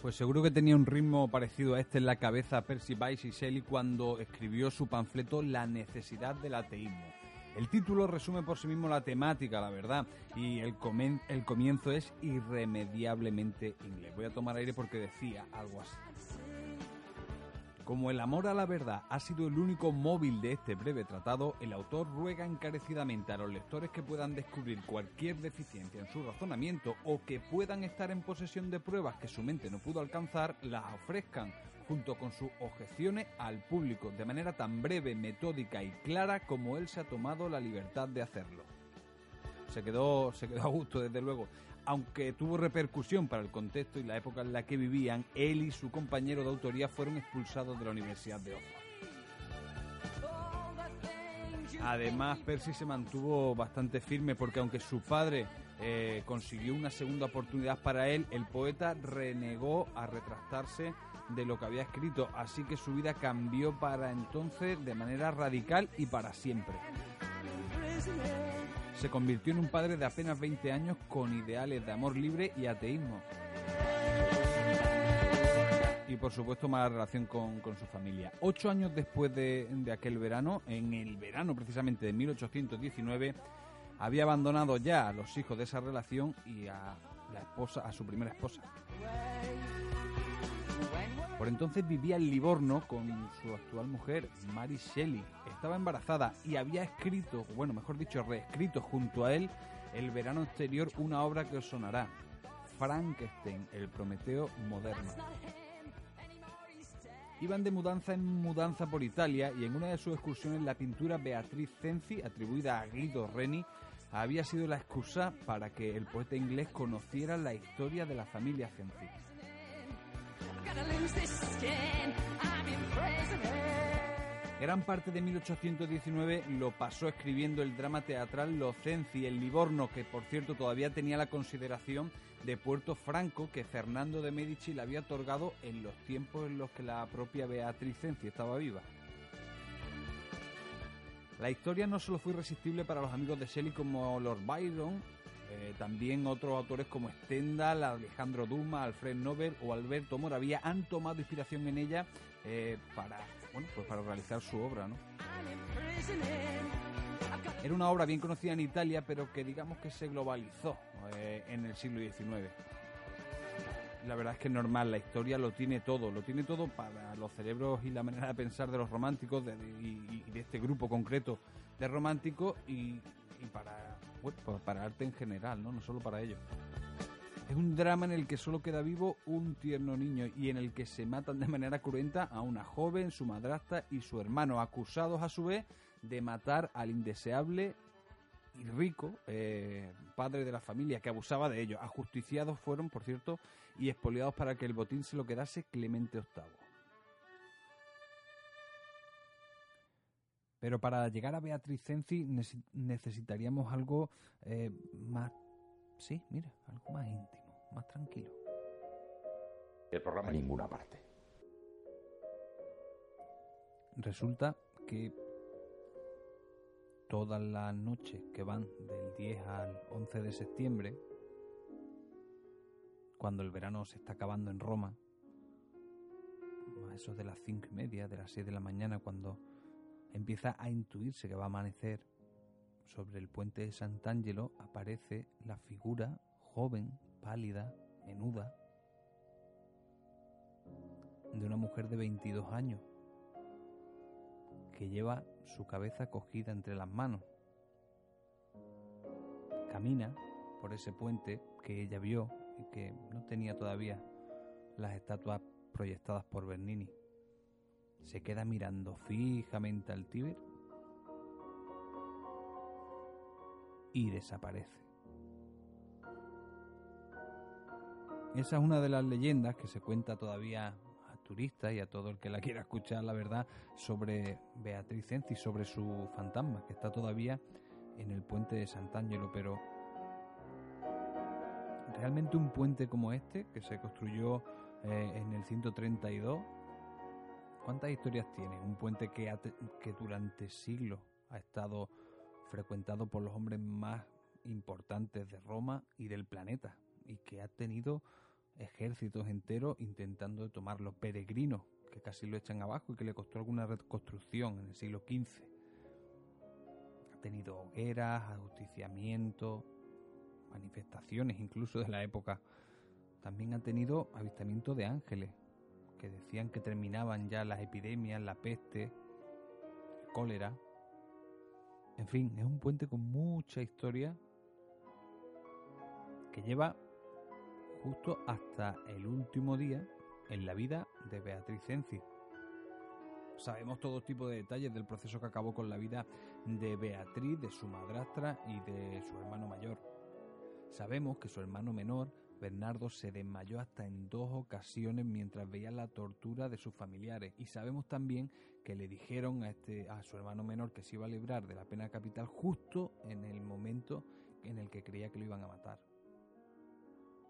Pues seguro que tenía un ritmo parecido a este en la cabeza Percy Bysshe Shelley cuando escribió su panfleto La necesidad del ateísmo. El título resume por sí mismo la temática, la verdad, y el, comen- el comienzo es irremediablemente inglés. Voy a tomar aire porque decía algo así. Como el amor a la verdad ha sido el único móvil de este breve tratado, el autor ruega encarecidamente a los lectores que puedan descubrir cualquier deficiencia en su razonamiento o que puedan estar en posesión de pruebas que su mente no pudo alcanzar, las ofrezcan junto con sus objeciones al público de manera tan breve, metódica y clara como él se ha tomado la libertad de hacerlo. Se quedó, se quedó a gusto, desde luego. Aunque tuvo repercusión para el contexto y la época en la que vivían, él y su compañero de autoría fueron expulsados de la Universidad de Oxford. Además, Percy se mantuvo bastante firme porque aunque su padre eh, consiguió una segunda oportunidad para él, el poeta renegó a retractarse de lo que había escrito, así que su vida cambió para entonces de manera radical y para siempre. Se convirtió en un padre de apenas 20 años con ideales de amor libre y ateísmo. Y por supuesto mala relación con, con su familia. Ocho años después de, de aquel verano, en el verano precisamente de 1819, había abandonado ya a los hijos de esa relación y a la esposa, a su primera esposa. Por entonces vivía en Livorno con su actual mujer, Mary Shelley. Estaba embarazada y había escrito, bueno, mejor dicho, reescrito junto a él el verano exterior una obra que os sonará. Frankenstein, el Prometeo moderno. Iban de mudanza en mudanza por Italia y en una de sus excursiones la pintura Beatriz Cenci, atribuida a Guido Reni, había sido la excusa para que el poeta inglés conociera la historia de la familia Cenci. Gran parte de 1819 lo pasó escribiendo el drama teatral Los Cenci en Livorno, que por cierto todavía tenía la consideración de Puerto Franco que Fernando de Medici le había otorgado en los tiempos en los que la propia Beatriz Cenci estaba viva. La historia no solo fue irresistible para los amigos de Shelley como Lord Byron, eh, también otros autores como Stendhal, Alejandro Dumas, Alfred Nobel o Alberto Moravia han tomado inspiración en ella eh, para, bueno, pues para realizar su obra. ¿no? Era una obra bien conocida en Italia, pero que digamos que se globalizó eh, en el siglo XIX. La verdad es que es normal, la historia lo tiene todo, lo tiene todo para los cerebros y la manera de pensar de los románticos y, de este grupo concreto de románticos y para, bueno, pues para arte en general, ¿no? no solo para ellos. Es un drama en el que solo queda vivo un tierno niño y en el que se matan de manera cruenta a una joven, su madrastra y su hermano, acusados a su vez de matar al indeseable y rico eh, padre de la familia que abusaba de ellos. Ajusticiados fueron, por cierto, y expoliados para que el botín se lo quedase Clemente VIII. Pero para llegar a Beatriz Cenci nece- necesitaríamos algo eh, más... Sí, mira, algo más íntimo, más tranquilo. El programa a ninguna parte. Resulta que todas las noches que van del 10 al 11 de septiembre, cuando el verano se está acabando en Roma, a eso de las cinco y media, de las 6 de la mañana, cuando empieza a intuirse que va a amanecer, sobre el puente de Sant'Angelo aparece la figura joven, pálida, menuda, de una mujer de 22 años que lleva su cabeza cogida entre las manos. Camina por ese puente que ella vio y que no tenía todavía las estatuas proyectadas por Bernini. Se queda mirando fijamente al Tíber y desaparece. Esa es una de las leyendas que se cuenta todavía a turistas y a todo el que la quiera escuchar, la verdad, sobre Beatriz Cenci, sobre su fantasma, que está todavía en el puente de Sant'Angelo, pero realmente un puente como este, que se construyó eh, en el 132, ¿cuántas historias tiene? Un puente que, que durante siglos ha estado frecuentado por los hombres más importantes de Roma y del planeta, y que ha tenido ejércitos enteros intentando tomarlo, peregrinos, que casi lo echan abajo y que le costó alguna reconstrucción en el siglo XV. Ha tenido hogueras, ajusticiamientos, manifestaciones incluso de la época. También ha tenido avistamiento de ángeles, que decían que terminaban ya las epidemias, la peste, el cólera. En fin, es un puente con mucha historia que lleva justo hasta el último día en la vida de Beatriz Cenci. Sabemos todo tipo de detalles del proceso que acabó con la vida de Beatriz, de su madrastra y de su hermano mayor. Sabemos que su hermano menor, Bernardo, se desmayó hasta en dos ocasiones mientras veía la tortura de sus familiares. Y sabemos también que le dijeron a, este, a su hermano menor que se iba a librar de la pena capital justo en el momento en el que creía que lo iban a matar.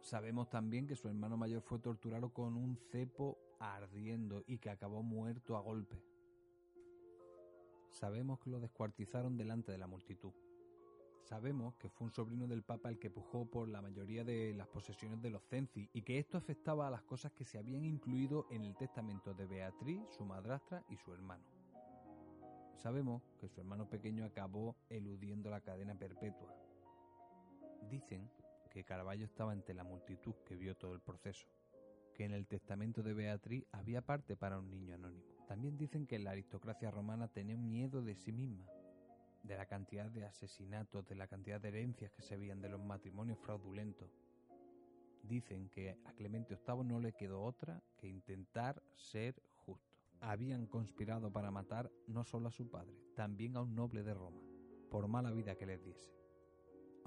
Sabemos también que su hermano mayor fue torturado con un cepo ardiendo y que acabó muerto a golpe. Sabemos que lo descuartizaron delante de la multitud. Sabemos que fue un sobrino del Papa el que pujó por la mayoría de las posesiones de los Cenci y que esto afectaba a las cosas que se habían incluido en el testamento de Beatriz, su madrastra y su hermano. Sabemos que su hermano pequeño acabó eludiendo la cadena perpetua. Dicen que Carballo estaba ante la multitud que vio todo el proceso, que en el testamento de Beatriz había parte para un niño anónimo. También dicen que la aristocracia romana tenía miedo de sí misma, de la cantidad de asesinatos, de la cantidad de herencias que se veían, de los matrimonios fraudulentos. Dicen que a Clemente VIII no le quedó otra que intentar ser justo. Habían conspirado para matar no solo a su padre, también a un noble de Roma, por mala vida que les diese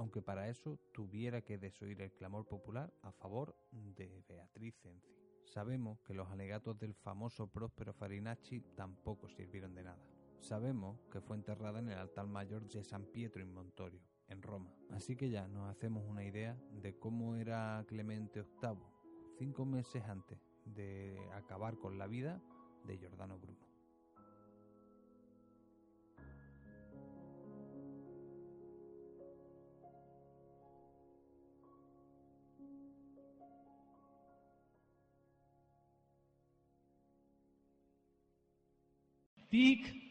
aunque para eso tuviera que desoír el clamor popular a favor de Beatriz Cenci. Sabemos que los alegatos del famoso Próspero Farinacci tampoco sirvieron de nada. Sabemos que fue enterrada en el altar mayor de San Pietro in Montorio, en Roma. Así que ya nos hacemos una idea de cómo era Clemente VIII cinco meses antes de acabar con la vida de Giordano Bruno. Tic